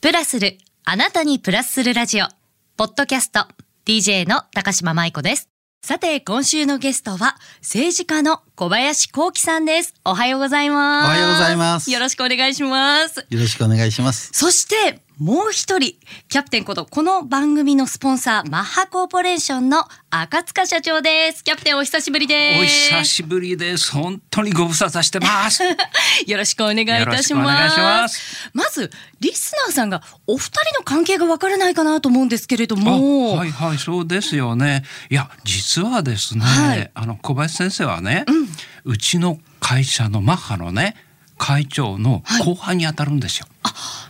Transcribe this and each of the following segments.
プラスる、あなたにプラスするラジオ。ポッドキャスト、DJ の高島舞子です。さて、今週のゲストは、政治家の小林幸喜さんです。おはようございます。おはようございますよろしくお願いします。よろしくお願いします。そして、もう一人、キャプテンこと、この番組のスポンサー、マッハコーポレーションの赤塚社長です。キャプテンお久しぶりです。お久しぶりです。本当にご無沙汰してます。よろしくお願いいたします。まず、リスナーさんがお二人の関係がわからないかなと思うんですけれども。あはいはいそうですよね。いや実はですね、はいあの小林先生はね、うちの会社のマッハのね会長の後輩に当たるんですよ。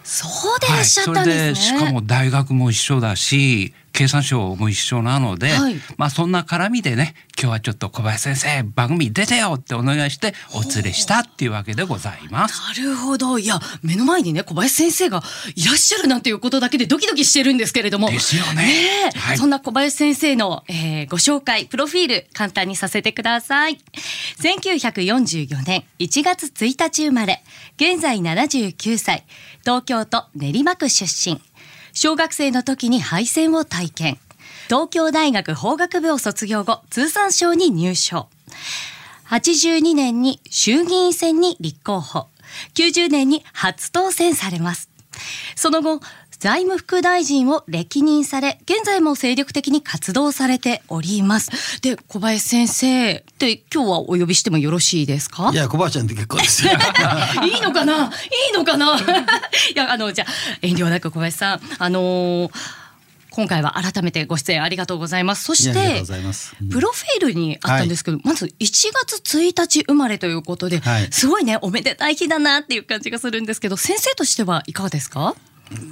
そうでいらっしゃったんですね。それでしかも大学も一緒だし経産省も一緒なので、はいまあそんな絡みでね今日はちょっと小林先生番組出てよってお願いしてお連れしたっていうわけでございます。なるほど。いや、目の前にね、小林先生がいらっしゃるなんていうことだけでドキドキしてるんですけれども。ですよねねえはいそんな小林先生の、えーご紹介、プロフィール、簡単にさせてください。1944年1月1日生まれ、現在79歳、東京都練馬区出身。小学生の時に敗戦を体験。東京大学法学部を卒業後、通産省に入省。82年に衆議院選に立候補。90年に初当選されます。その後、財務副大臣を歴任され、現在も精力的に活動されております。で、小林先生、で、今日はお呼びしてもよろしいですか？いや、小林ちゃんで結構ですよ。いいのかな？いいのかな？いや、あの、じゃあ、遠慮なく小林さん、あのー今回は改めてご出演ありがとうございます。そしてうん。プロフィールにあったんですけど、まず1月1日生まれということで、はい。すごいね、おめでたい日だなっていう感じがするんですけど、先生としてはいかがですか？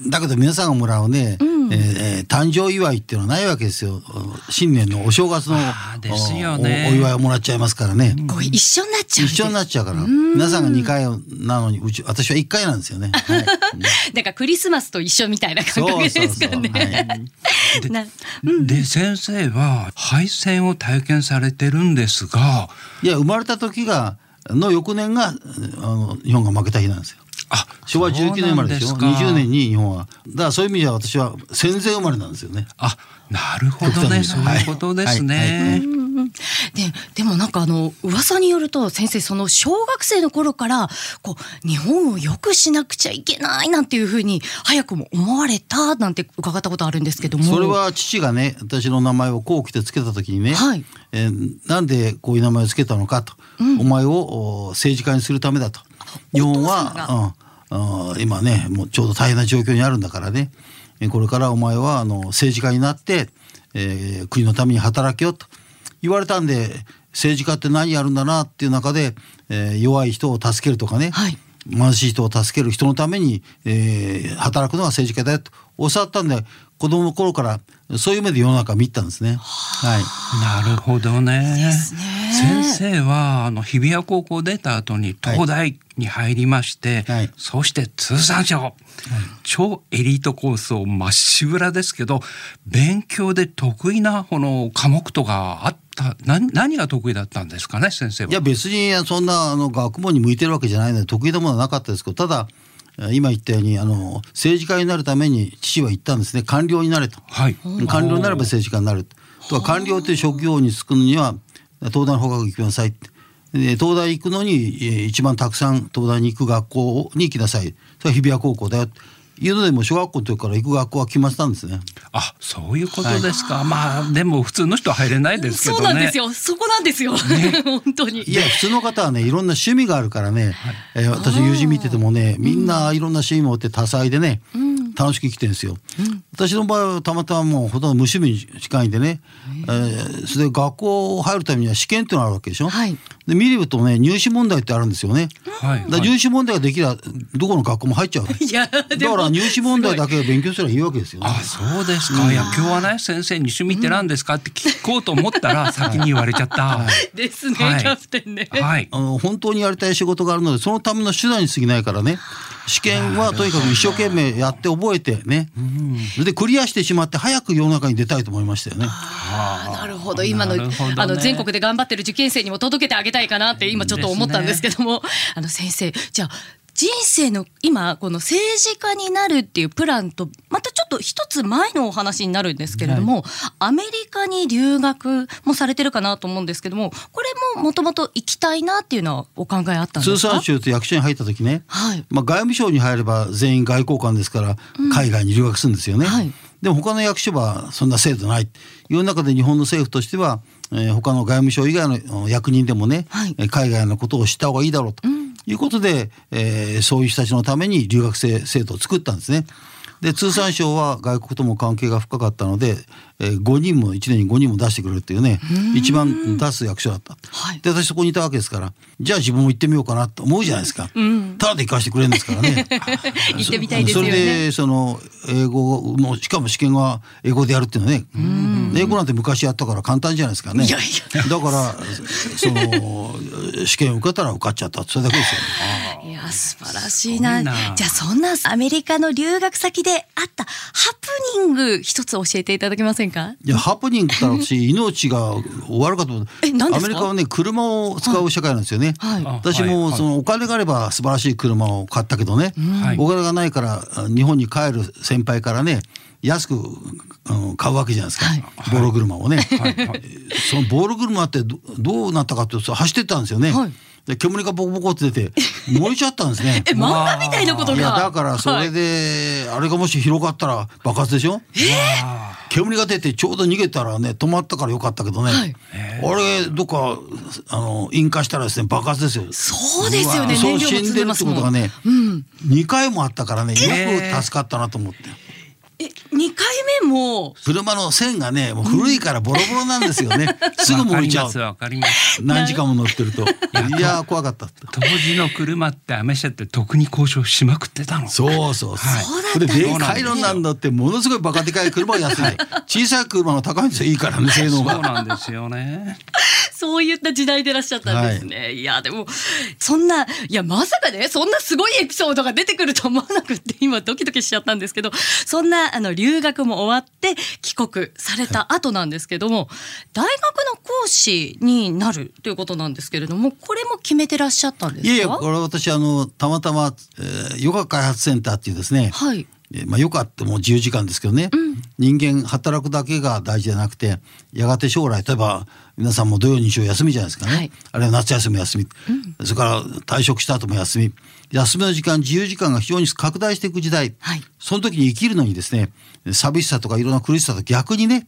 だけど皆さんがもらうね、んえー誕生祝いっていうのはないわけですよ。新年のお正月のあーですよねおお祝いをもらっちゃいますからね。こう一緒になっちゃう。一緒になっちゃうから。皆さんが2回なのに、うち、私は1回なんですよね。はいなんかクリスマスと一緒みたいな感覚ですかね。はい なで先生は敗戦を体験されてるんですがいや、生まれた時が、の翌年が、あの、日本が負けた日なんですよ。あ昭和19年生まれでしょ？そうなんすか。20年に日本は。だからそういう意味では私は戦前生まれなんですよね。あなるほどね。そういうことですね、ででもなんかあの噂によると先生その小学生の頃からこう日本を良くしなくちゃいけないなんていうふうに早くも思われたなんて伺ったことあるんですけども。それは父がね私の名前をこう来てつけた時にね、はい。えーなんでこういう名前をつけたのかと、お前をお政治家にするためだと。日本は、うんうん今ねもうちょうど大変な状況にあるんだからね。えーこれからお前はあの政治家になって、えー国のために働けよと。言われたんで政治家って何やるんだなっていう中で、えー弱い人を助けるとかね、はい。貧しい人を助ける人のために、えー働くのが政治家だよと。教わったんで子供の頃からそういう目で世の中を見たんですね。はい。なるほどね。すね先生はあの日比谷高校出た後に東大に入りまして、はい。そして通産省、超エリートコースをまっしぐらですけど勉強で得意なこの科目とかあった何何が得意だったんですかね先生は？いや別にそんなあの学問に向いてるわけじゃないので得意なものはなかったですけどただえ今言ったようにあの政治家になるために父は言ったんですね官僚になれと。はい。官僚になれば政治家になるとは官僚という職業に就くのには東大の法学行きなさい。ってで東大行くのにえー一番たくさん東大に行く学校に行きなさい。それは日比谷高校だよ。いうのでもう小学校の時から行く学校は決まってたんですね。あそういうことですか、まあでも普通の人は入れないですけどね。そうなんですよ。そこなんですよ、本当に。いや普通の方はねいろんな趣味があるからね、えー私友人見ててもねみんないろんな趣味持って多彩でね、楽しく生きてるんですよ、私の場合はたまたまもうほとんど無趣味に近いんでね、えーそれで学校入るためには試験っていうのがあるわけでしょ、はい。で見るとね入試問題ってあるんですよね、はい。だから入試問題ができればどこの学校も入っちゃうだ いやでもから入試問題だけ勉強すればいいわけですよ。ねあそうですか、いや今日はね先生に趣味って何ですかって聞こうと思ったら先に言われちゃった、ですね、はい。キャプテンね、はい。あの本当にやりたい仕事があるのでそのための手段に過ぎないからね試験はとにかく一生懸命やって覚えてね、それでクリアしてしまって早く世の中に出たいと思いましたよね。なるほど。今のね。あの全国で頑張ってる受験生にも届けてあげたいかなって今ちょっと思ったんですけども、あの先生じゃあ人生の今この政治家になるっていうプランとまたちょっと一つ前のお話になるんですけれども、アメリカに留学もされてるかなと思うんですけどもこれももともと行きたいなっていうのはお考えあったんですか？通産省と役所に入った時ね、はい。まあ、外務省に入れば全員外交官ですから海外に留学するんですよね。はい。でも他の役所はそんな制度ない。という中で日本の政府としては、えー他の外務省以外の役人でもね、海外のことを知った方がいいだろうということで、えーそういう人たちのために留学生制度を作ったんですね。で通産省は外国とも関係が深かったので、えー5人も1年に5人も出してくれるっていうね一番出す役所だった。はいで私そこにいたわけですからじゃあ自分も行ってみようかなと思うじゃないですか。ただで行かしてくれるんですからね。行ってみたいですよねそれでその英語もしかも試験は英語でやるっていうのはね英語なんて昔やったから簡単じゃないですかね。いやいや。だからその試験受けたら受かっちゃったそれだけですよね。いや素晴らしいな。じゃあそんなアメリカの留学先であったハプニング一つ教えていただけませんか？いやハプニングって言ったら私命が終わるかと思ってえ何ですか？アメリカはね車を使う社会なんですよね。はい。私もそのお金があれば素晴らしい車を買ったけどね、はい。お金がないからあ日本に帰る先輩からね安くあの買うわけじゃないですか、はい。ボロ車をね。はい。はい。そのボール車ってどどうなったかっていうと走ってったんですよね。はいで煙がボコボコって出て燃えちゃったんですね。え漫画みたいなことがいやだからそれで、あれがもし広がったら爆発でしょ？煙が出てちょうど逃げたらね止まったからよかったけどね、はい。あれどっかあの引火したらですね爆発ですよ。そうですよね。そう死んでるってことがね、うん。2回もあったからねよえく助かったなと思って。え二回目も車の線がねもう古いからボロボロなんですよね。すぐ燃えちゃう。何時間も乗ってると。いや怖かった。当時の車ってアメ車って特に交渉しまくってたのそうそうそう。そうだったでかいのなんだってものすごいバカでかい車が安い。小さい車の高いんですよいいからね性能そうが。なんですよねそういった時代でいらっしゃったんですね。い、やでもそんないやまさかねそんなすごいエピソードが出てくると思わなくって今ドキドキしちゃったんですけどそんなあの留学も終わって帰国された後なんですけども、大学の講師になるということなんですけれどもこれも決めてらっしゃったんですか？いやいやこれは私あのたまたま、えー、ヨガ開発センターっていうですね。はいえーまあ、ヨガってもう自由時間ですけどね、人間働くだけが大事じゃなくてやがて将来例えば皆さんも土曜日曜休みじゃないですかね、はい。あるいは夏休み休み、それから退職した後も休み。休みの時間自由時間が非常に拡大していく時代、はい。その時に生きるのにですね寂しさとかいろんな苦しさと逆にね、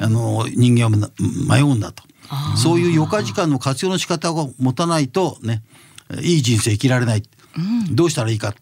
あの人間はな迷うんだと。そういう余暇時間の活用の仕方を持たないとねいい人生生きられない、どうしたらいいか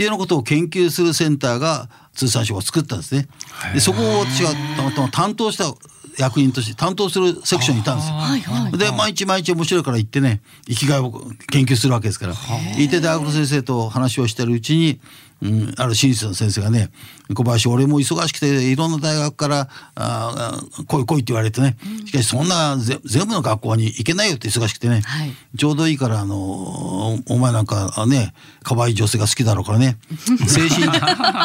っていうようなことを研究するセンターが通産省が作ったんですね。でそこを私がたまたま担当した役員として担当するセクションにいたんですよ。はいはいで毎日毎日面白いから行ってね生きがいを研究するわけですから行って大学の先生と話をしてるうちに、うん、ある親切の先生がね「小林俺も忙しくていろんな大学からああ来い来い」って言われてねしかしそんなぜ全部の学校に行けないよって忙しくてね、はい。ちょうどいいからあのおお前なんかあね可愛い女性が好きだろうからね 精神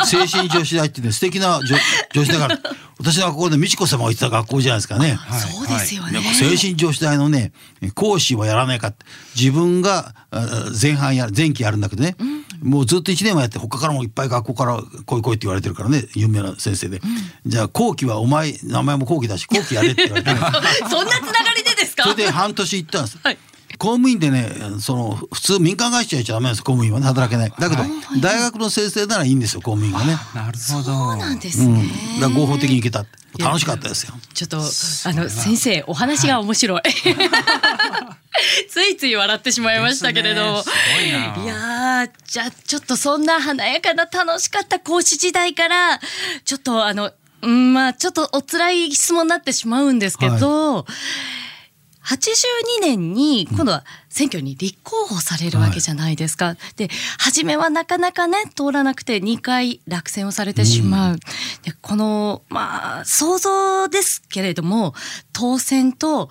精神女子大ってね素敵な女女子大から私の学校で美智子様が行ってた学校じゃないですかね。そうですよね、精神女子大のね講師はやらないかって自分があ前半や前期やるんだけどね、もうずっと1年もやって他からもいっぱい学校から来い来いって言われてるからね。有名な先生で、じゃあ後期はお前名前も後期だし後期やれって言われて、ね、そんなつながりでですか？それで半年行ったんです。はい公務員でねその普通民間会社やっちゃダメです公務員はね働けない。だけど、大学の先生ならいいんですよ公務員がね、なるほど。そうなんですうん、ね、だ合法的に行けたって。楽しかったですよ。ちょっとあの先生お話が面白い。ついつい笑ってしまいましたけれどね。いやーじゃあちょっとそんな華やかな楽しかった講師時代からちょっとあのうんまあちょっとお辛い質問になってしまうんですけど、82年に今度は選挙に立候補されるわけじゃないですか。で初めはなかなかね通らなくて2回落選をされてしまう。でこのまあ想像ですけれども当選と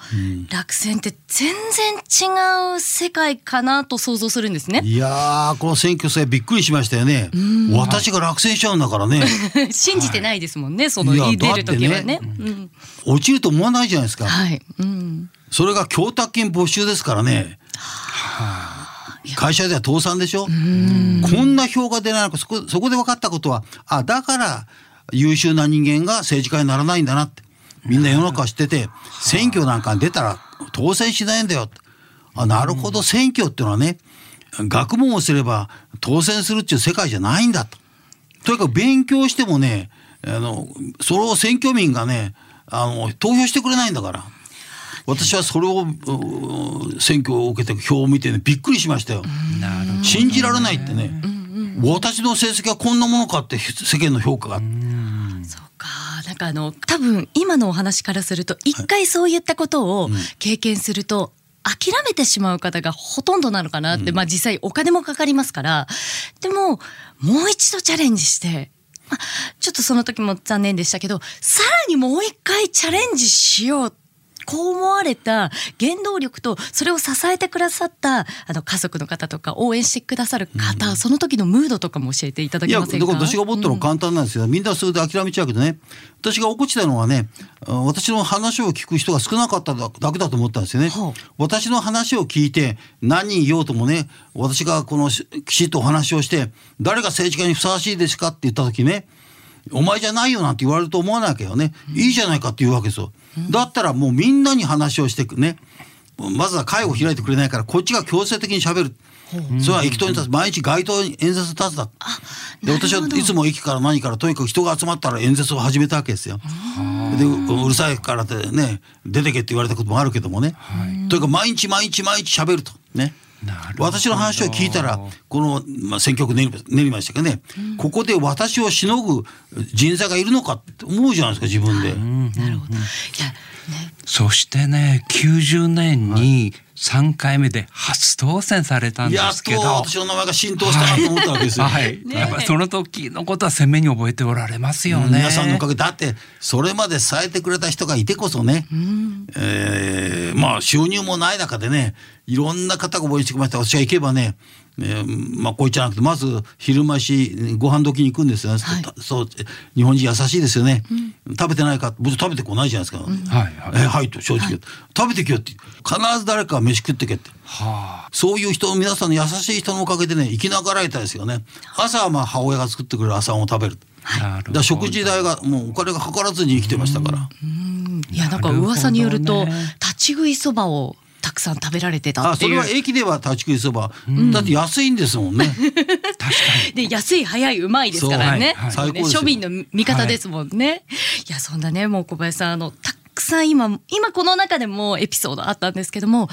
落選って全然違う世界かなと想像するんですね。いやーこの選挙戦びっくりしましたよね。私が落選しちゃうんだからね。信じてないですもんね、そのいや出る時はね。だってうん。落ちると思わないじゃないですか。はい、うん、それが供託金没収ですからね。会社では倒産でしょ？こんな票が出ないのか。そこそこで分かったことはあだから優秀な人間が政治家にならないんだなって。みんな世の中知ってて選挙なんかに出たら当選しないんだよあなるほど。選挙っていうのはね学問をすれば当選するっていう世界じゃないんだと。とにかく勉強してもねあのそれを選挙民がねあの投票してくれないんだから。私はそれをう選挙を受けて票を見てねびっくりしましたよ。信じられないってね、私の成績はこんなものかって世間の評価が。そうか。なんかあの多分今のお話からすると一回そういったことを経験すると、諦めてしまう方がほとんどなのかなって、まあ実際お金もかかりますから。でももう一度チャレンジして、まあ、ちょっとその時も残念でしたけどさらにもう一回チャレンジしようこう思われた原動力とそれを支えてくださったあの家族の方とか応援してくださる方、その時のムードとかも教えていただいやだかけませんか？ら私が思ったのは簡単なんですよ、みんなそれで諦めちゃうけどね。私が怒ってたのはねあ私の話を聞く人が少なかっただけだと思ったんですよね、はあ私の話を聞いて何人いようともね私がこのしきちっとお話をして誰が政治家にふさわしいですかって言った時ねお前じゃないよなんて言われると思わなきゃよね、いいじゃないかって言うわけですよ、だったらもうみんなに話をしてくね。まずは会を開いてくれないからこっちが強制的にしゃべる、それは駅頭に立つ。毎日街頭に演説立つだ。で私はいつも駅から何からとにかく人が集まったら演説を始めたわけですよ。でううるさいからってね出てけって言われたこともあるけどもね、とにかく毎日毎日毎日喋ると。ね。なるほど私の話を聞いたらこの、まあ、選挙区練りましたけどね、ここで私をしのぐ人材がいるのかって思うじゃないですか自分で。なるほど。そしてね90年に3回目で初当選されたんでやっとすけど、私の名前が浸透したなと思ったわけですよ。はい、やっぱりその時のことは鮮明に覚えておられますよね。皆さんのおかげだってそれまで支えてくれた人がいてこそね、えーまあ収入もない中でねいろんな方が応援してきました。私が行けばね、えーまあこういっちゃなくてまず昼飯ご飯時に行くんですよね、たそう日本人優しいですよね、食べてないか僕食べてこないじゃないですか、はいはい。えーはいと正直言う、食べてきよって必ず誰かが飯食ってけって。はそういう人皆さんの優しい人のおかげでね生きながらえたですよね。朝はまあ母親が作ってくれる朝ごはんを食べる。あ、なるほど。だ食事代がもうお金がかからずに生きてましたから。いやなんか噂によるとね。立ち食いそばをたくさん食べられてたあっていう。それは駅では立ち食いそば、だって安いんですもんね。確かに。で安い早いうまいですからね,、はい。最高ですよ。庶民の味方ですもんね、い、やそんなねもう小林さんあのたくさん今今この中でもエピソードあったんですけども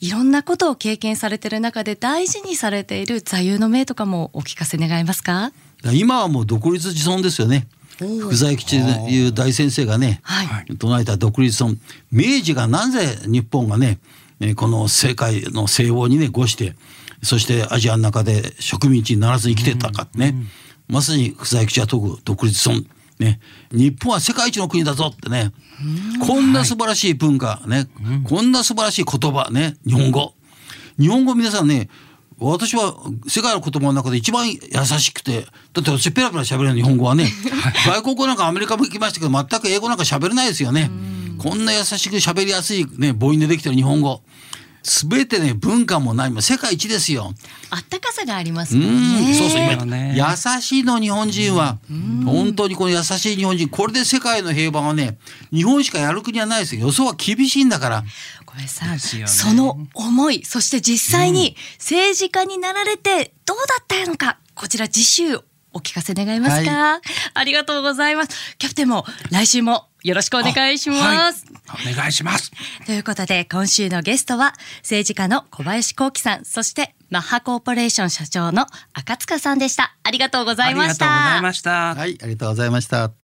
いろんなことを経験されてる中で大事にされている座右の銘とかもお聞かせ願えますか？今はもう独立自尊ですよね。福沢諭吉という大先生がね、はい。唱えた独立自尊。明治がなぜ日本がねえーこの世界の西欧にね誤してそしてアジアの中で植民地にならずに生きてたかね、まさに福沢諭吉は説く独立自尊ね、日本は世界一の国だぞってね、こんな素晴らしい文化ね、こんな素晴らしい言葉ね。日本語。日本語皆さんね私は世界の言葉の中で一番優しくてだって私ペラペラ喋れる日本語はね。外国語なんかアメリカも行きましたけど全く英語なんか喋れないですよね。こんな優しく喋りやすいね母音でできてる日本語全てね文化もないも世界一ですよ。あったかさがありますうもんね。んそうそう今ね。優しいの日本人は本当にこの優しい日本人これで世界の平和はね日本しかやる国はないですよ。予想は厳しいんだから。小林さね。その思いそして実際に政治家になられてどうだったのかこちら次週お聞かせ願えますか、ありがとうございます。キャプテンも来週もよろしくお願いします、はい、お願いします。ということで今週のゲストは政治家の小林幸喜さんそしてマッハコーポレーション社長の赤塚さんでした。ありがとうございましありがとうございたました。はいありがとうございました